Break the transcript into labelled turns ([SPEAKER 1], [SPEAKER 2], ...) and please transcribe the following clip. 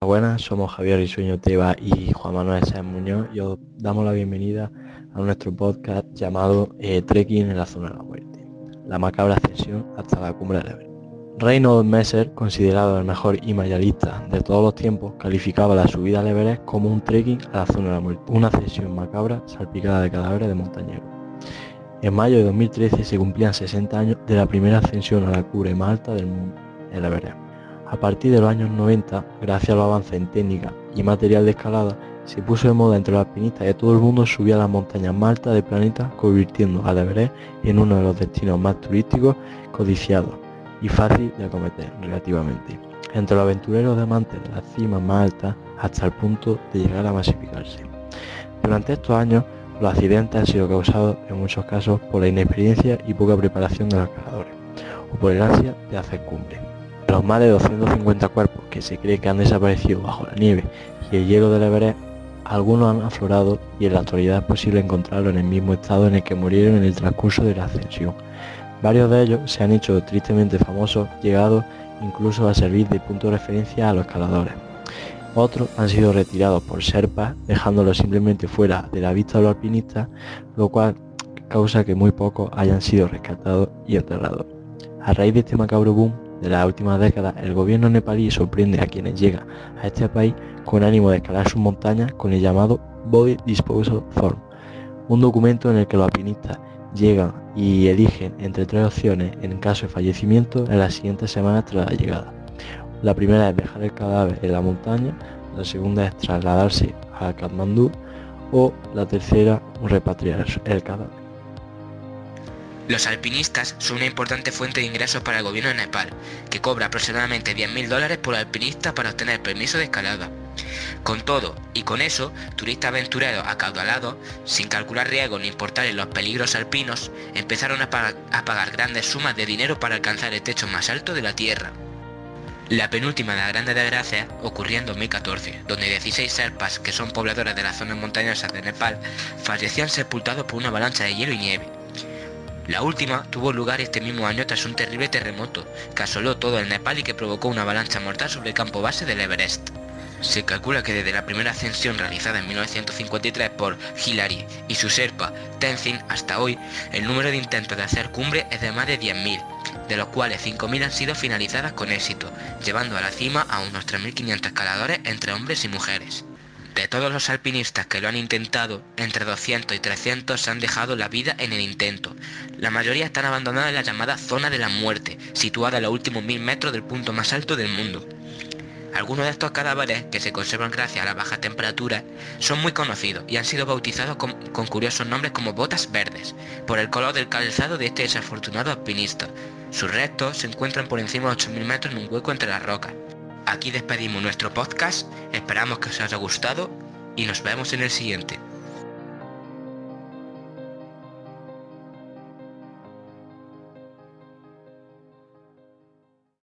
[SPEAKER 1] Buenas, somos Javier Risueño Teba y Juan Manuel Sáenz Muñoz y os damos la bienvenida a nuestro podcast llamado eh, Trekking en la zona de la muerte, la macabra ascensión hasta la cumbre del Everest. Reynold Messer, considerado el mejor himayalista de todos los tiempos, calificaba la subida al Everest como un trekking a la zona de la muerte, una ascensión macabra salpicada de cadáveres de montañeros. En mayo de 2013 se cumplían 60 años de la primera ascensión a la cumbre más alta del mundo, el Everest. A partir de los años 90, gracias a los avances en técnica y material de escalada, se puso de moda entre los alpinistas y todo el mundo subía a las montañas más altas del planeta, convirtiendo al Everest en uno de los destinos más turísticos, codiciados y fácil de acometer relativamente. Entre los aventureros de amantes de las cimas más altas hasta el punto de llegar a masificarse. Durante estos años, los accidentes han sido causados en muchos casos por la inexperiencia y poca preparación de los escaladores, o por el ansia de hacer cumbre los más de 250 cuerpos que se cree que han desaparecido bajo la nieve y el hielo del Everest, algunos han aflorado y en la actualidad es posible encontrarlos en el mismo estado en el que murieron en el transcurso de la ascensión. Varios de ellos se han hecho tristemente famosos, llegado incluso a servir de punto de referencia a los escaladores. Otros han sido retirados por serpas, dejándolos simplemente fuera de la vista de los alpinistas, lo cual causa que muy pocos hayan sido rescatados y enterrados. A raíz de este macabro boom, de las últimas décadas, el gobierno nepalí sorprende a quienes llegan a este país con ánimo de escalar sus montañas con el llamado Body Disposal Form, un documento en el que los alpinistas llegan y eligen entre tres opciones en caso de fallecimiento en las siguientes semanas tras la llegada. La primera es dejar el cadáver en la montaña, la segunda es trasladarse a Kathmandú o la tercera repatriar el cadáver.
[SPEAKER 2] Los alpinistas son una importante fuente de ingresos para el gobierno de Nepal, que cobra aproximadamente 10.000 dólares por alpinista para obtener permiso de escalada. Con todo, y con eso, turistas aventureros acaudalados, sin calcular riesgos ni importarles los peligros alpinos, empezaron a, pagar grandes sumas de dinero para alcanzar el techo más alto de la Tierra. La penúltima de las grandes desgracias ocurrió en 2014, donde 16 serpas, que son pobladores de las zonas montañosas de Nepal, fallecían sepultados por una avalancha de hielo y nieve. La última tuvo lugar este mismo año tras un terrible terremoto que asoló todo el Nepal y que provocó una avalancha mortal sobre el campo base del Everest. Se calcula que desde la primera ascensión realizada en 1953 por Hillary y su serpa Tenzin hasta hoy, el número de intentos de hacer cumbre es de más de 10.000, de los cuales 5.000 han sido finalizadas con éxito, llevando a la cima a unos 3.500 escaladores entre hombres y mujeres. De todos los alpinistas que lo han intentado, entre 200 y 300 han dejado la vida en el intento. La mayoría están abandonados en la llamada zona de la muerte, situada a los últimos mil metros del punto más alto del mundo. Algunos de estos cadáveres, que se conservan gracias a la baja temperatura, son muy conocidos y han sido bautizados con, con, curiosos nombres como botas verdes, por el color del calzado de este desafortunado alpinista. Sus restos se encuentran por encima de 8.000 metros en un hueco entre las rocas. Aquí despedimos nuestro podcast, esperamos que os haya gustado y nos vemos en el siguiente.